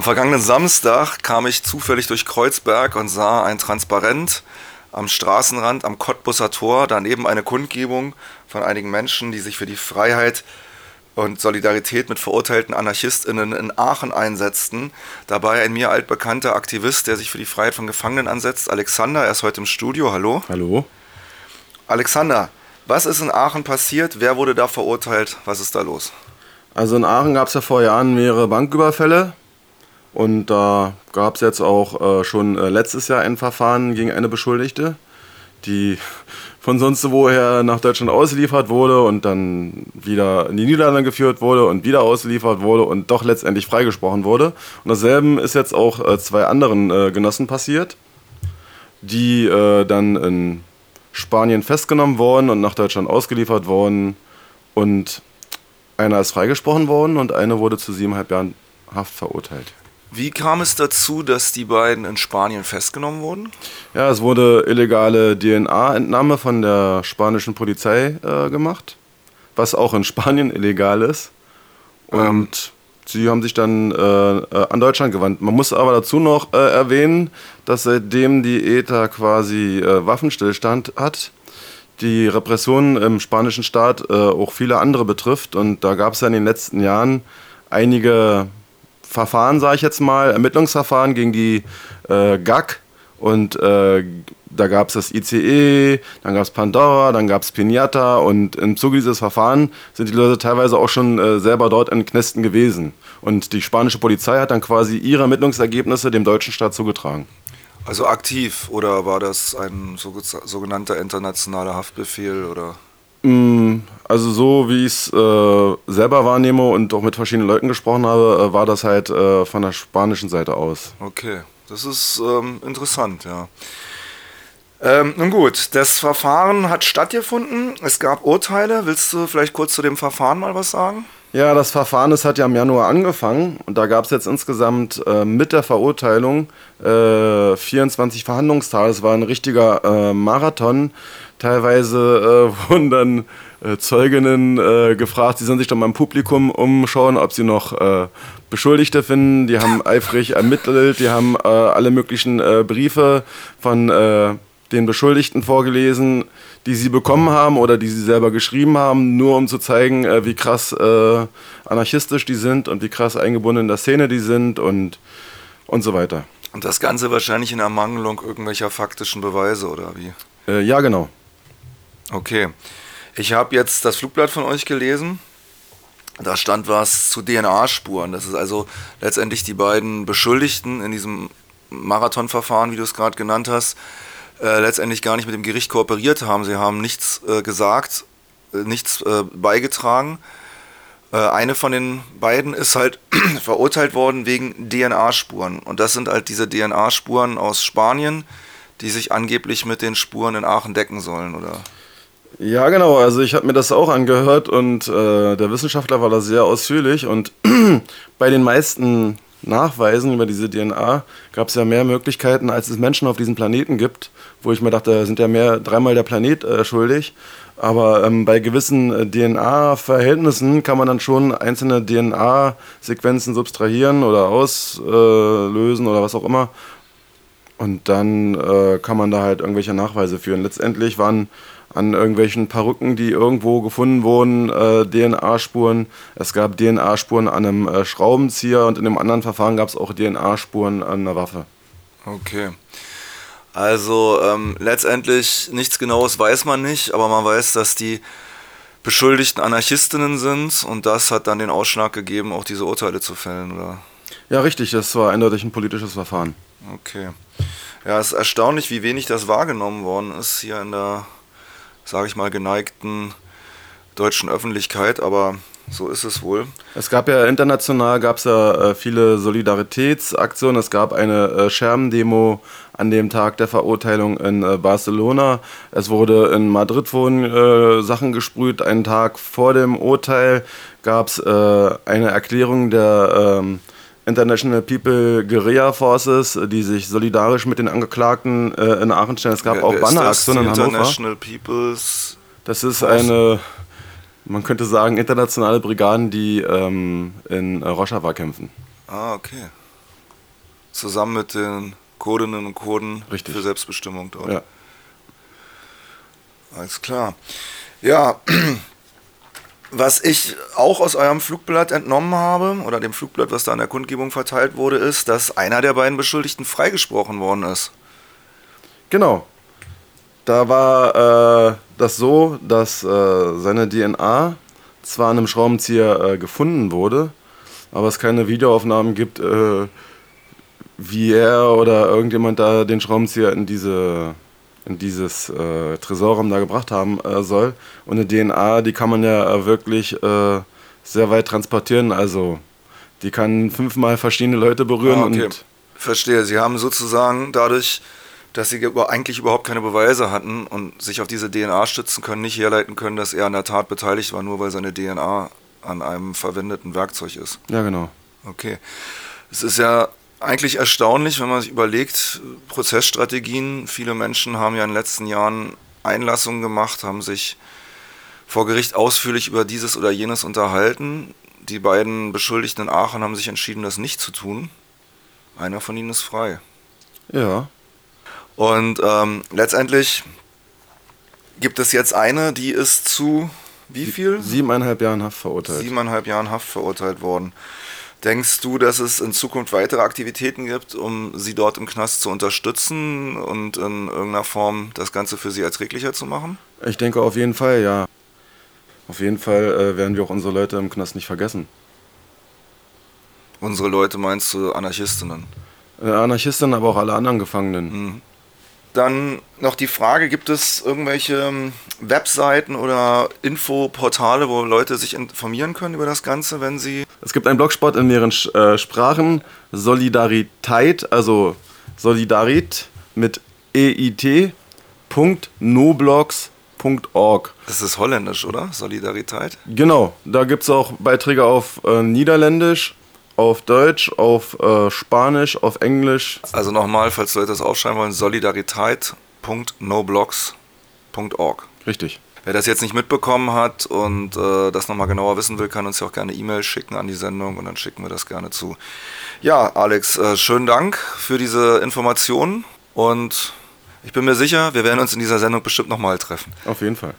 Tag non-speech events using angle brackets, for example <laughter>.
Am vergangenen Samstag kam ich zufällig durch Kreuzberg und sah ein Transparent am Straßenrand am Cottbusser Tor, daneben eine Kundgebung von einigen Menschen, die sich für die Freiheit und Solidarität mit verurteilten AnarchistInnen in Aachen einsetzten. Dabei ein mir altbekannter Aktivist, der sich für die Freiheit von Gefangenen ansetzt, Alexander. Er ist heute im Studio. Hallo. Hallo. Alexander, was ist in Aachen passiert? Wer wurde da verurteilt? Was ist da los? Also in Aachen gab es ja vor Jahren mehrere Banküberfälle. Und da gab es jetzt auch äh, schon äh, letztes Jahr ein Verfahren gegen eine Beschuldigte, die <laughs> von sonst woher nach Deutschland ausgeliefert wurde und dann wieder in die Niederlande geführt wurde und wieder ausgeliefert wurde und doch letztendlich freigesprochen wurde. Und dasselbe ist jetzt auch äh, zwei anderen äh, Genossen passiert, die äh, dann in Spanien festgenommen wurden und nach Deutschland ausgeliefert wurden. Und einer ist freigesprochen worden und eine wurde zu siebeneinhalb Jahren Haft verurteilt. Wie kam es dazu, dass die beiden in Spanien festgenommen wurden? Ja, es wurde illegale DNA-Entnahme von der spanischen Polizei äh, gemacht, was auch in Spanien illegal ist. Und ähm. sie haben sich dann äh, äh, an Deutschland gewandt. Man muss aber dazu noch äh, erwähnen, dass seitdem die ETA quasi äh, Waffenstillstand hat, die Repression im spanischen Staat äh, auch viele andere betrifft. Und da gab es ja in den letzten Jahren einige Verfahren, sage ich jetzt mal, Ermittlungsverfahren gegen die äh, GAG und äh, da gab es das ICE, dann gab es Pandora, dann gab es Pinata und im Zuge dieses Verfahrens sind die Leute teilweise auch schon äh, selber dort in Knästen gewesen. Und die spanische Polizei hat dann quasi ihre Ermittlungsergebnisse dem deutschen Staat zugetragen. Also aktiv oder war das ein sogenannter internationaler Haftbefehl oder? Mm, also so wie ich es äh, selber wahrnehme und auch mit verschiedenen Leuten gesprochen habe, äh, war das halt äh, von der spanischen Seite aus. Okay, das ist ähm, interessant, ja. Ähm, nun gut, das Verfahren hat stattgefunden. Es gab Urteile. Willst du vielleicht kurz zu dem Verfahren mal was sagen? Ja, das Verfahren das hat ja im Januar angefangen und da gab es jetzt insgesamt äh, mit der Verurteilung äh, 24 Verhandlungstage. Es war ein richtiger äh, Marathon. Teilweise äh, <laughs> wurden dann äh, Zeuginnen äh, gefragt, sie sollen sich doch mal im Publikum umschauen, ob sie noch Beschuldigte finden. Die haben <laughs> eifrig ermittelt, die haben alle möglichen Briefe von den Beschuldigten vorgelesen die sie bekommen haben oder die sie selber geschrieben haben, nur um zu zeigen, äh, wie krass äh, anarchistisch die sind und wie krass eingebunden in der Szene die sind und, und so weiter. Und das Ganze wahrscheinlich in Ermangelung irgendwelcher faktischen Beweise oder wie? Äh, ja, genau. Okay. Ich habe jetzt das Flugblatt von euch gelesen. Da stand was zu DNA-Spuren. Das ist also letztendlich die beiden Beschuldigten in diesem Marathonverfahren, wie du es gerade genannt hast, äh, letztendlich gar nicht mit dem Gericht kooperiert haben. Sie haben nichts äh, gesagt, äh, nichts äh, beigetragen. Äh, eine von den beiden ist halt <clears throat> verurteilt worden wegen DNA-Spuren. Und das sind halt diese DNA-Spuren aus Spanien, die sich angeblich mit den Spuren in Aachen decken sollen, oder? Ja, genau. Also ich habe mir das auch angehört und äh, der Wissenschaftler war da sehr ausführlich. Und <clears throat> bei den meisten Nachweisen über diese DNA gab es ja mehr Möglichkeiten, als es Menschen auf diesem Planeten gibt wo ich mir dachte, sind ja mehr dreimal der Planet äh, schuldig. Aber ähm, bei gewissen äh, DNA-Verhältnissen kann man dann schon einzelne DNA-Sequenzen subtrahieren oder auslösen oder was auch immer. Und dann äh, kann man da halt irgendwelche Nachweise führen. Letztendlich waren an irgendwelchen Perücken, die irgendwo gefunden wurden, äh, DNA-Spuren. Es gab DNA-Spuren an einem äh, Schraubenzieher und in dem anderen Verfahren gab es auch DNA-Spuren an einer Waffe. Okay. Also ähm, letztendlich nichts Genaues weiß man nicht, aber man weiß, dass die Beschuldigten Anarchistinnen sind und das hat dann den Ausschlag gegeben, auch diese Urteile zu fällen, oder? Ja, richtig, das war eindeutig ein politisches Verfahren. Okay. Ja, es ist erstaunlich, wie wenig das wahrgenommen worden ist hier in der, sage ich mal, geneigten deutschen Öffentlichkeit, aber so ist es wohl. Es gab ja international gab's ja äh, viele Solidaritätsaktionen. Es gab eine äh, Schermendemo an dem Tag der Verurteilung in äh, Barcelona. Es wurde in Madrid wurden äh, Sachen gesprüht. Einen Tag vor dem Urteil gab es äh, eine Erklärung der ähm, International People Guerilla Forces, die sich solidarisch mit den Angeklagten äh, in Aachen stellen. Es gab Wer, auch Banneraktionen in Hannover. International People's das ist eine man könnte sagen, internationale Brigaden, die ähm, in Rojava kämpfen. Ah, okay. zusammen mit den Kurdinnen und Kurden Richtig. für Selbstbestimmung dort. Ja. Alles klar. Ja, <clears throat> was ich auch aus eurem Flugblatt entnommen habe, oder dem Flugblatt, was da an der Kundgebung verteilt wurde, ist, dass einer der beiden Beschuldigten freigesprochen worden ist. Genau. Da war äh, das so, dass äh, seine DNA zwar an einem Schraubenzieher äh, gefunden wurde, aber es keine Videoaufnahmen gibt, äh, wie er oder irgendjemand da den Schraubenzieher in diese in dieses äh, Tresorraum da gebracht haben äh, soll. Und eine DNA, die kann man ja äh, wirklich äh, sehr weit transportieren. Also die kann fünfmal verschiedene Leute berühren Ah, okay. und Verstehe. Sie haben sozusagen dadurch, dass sie eigentlich überhaupt keine Beweise hatten und sich auf diese DNA stützen können, nicht herleiten können, dass er an der Tat beteiligt war, nur weil seine DNA an einem verwendeten Werkzeug ist. ja genau. Okay. Es ist ja eigentlich erstaunlich, wenn man sich überlegt, Prozessstrategien. Viele Menschen haben ja in den letzten Jahren Einlassungen gemacht, haben sich vor Gericht ausführlich über dieses oder jenes unterhalten. Die beiden Beschuldigten in Aachen haben sich entschieden, das nicht zu tun. Einer von ihnen ist frei. Ja. Und ähm, letztendlich gibt es jetzt eine, die ist zu wie viel? Siebeneinhalb Jahren Haft verurteilt. Siebeneinhalb Jahren Haft verurteilt worden. Denkst du, dass es in Zukunft weitere Aktivitäten gibt, um sie dort im Knast zu unterstützen und in irgendeiner Form das Ganze für sie erträglicher zu machen? Ich denke auf jeden Fall, ja. Auf jeden Fall äh, werden wir auch unsere Leute im Knast nicht vergessen. Unsere Leute meinst du Anarchistinnen? Äh, Anarchisten, aber auch alle anderen Gefangenen. Mhm. Dann noch die Frage, gibt es irgendwelche ähm, Webseiten oder Infoportale, wo Leute sich informieren können über das Ganze, wenn sie... Es gibt einen Blogspot in mehreren äh, Sprachen. Solidarität, also Solidarit mit E EIT. .noblogs.org. Das ist holländisch, oder? Solidarität? Genau, da gibt es auch Beiträge auf äh, Niederländisch, auf Deutsch, auf äh, Spanisch, auf Englisch. Also nochmal, falls Leute das aufschreiben wollen, solidarität.noblogs.org. Richtig. Wer das jetzt nicht mitbekommen hat und äh, das nochmal genauer wissen will, kann uns ja auch gerne E-Mail schicken an die Sendung und dann schicken wir das gerne zu. Ja, Alex, äh, schönen Dank für diese Informationen und ich bin mir sicher, wir werden uns in dieser Sendung bestimmt nochmal treffen. Auf jeden Fall.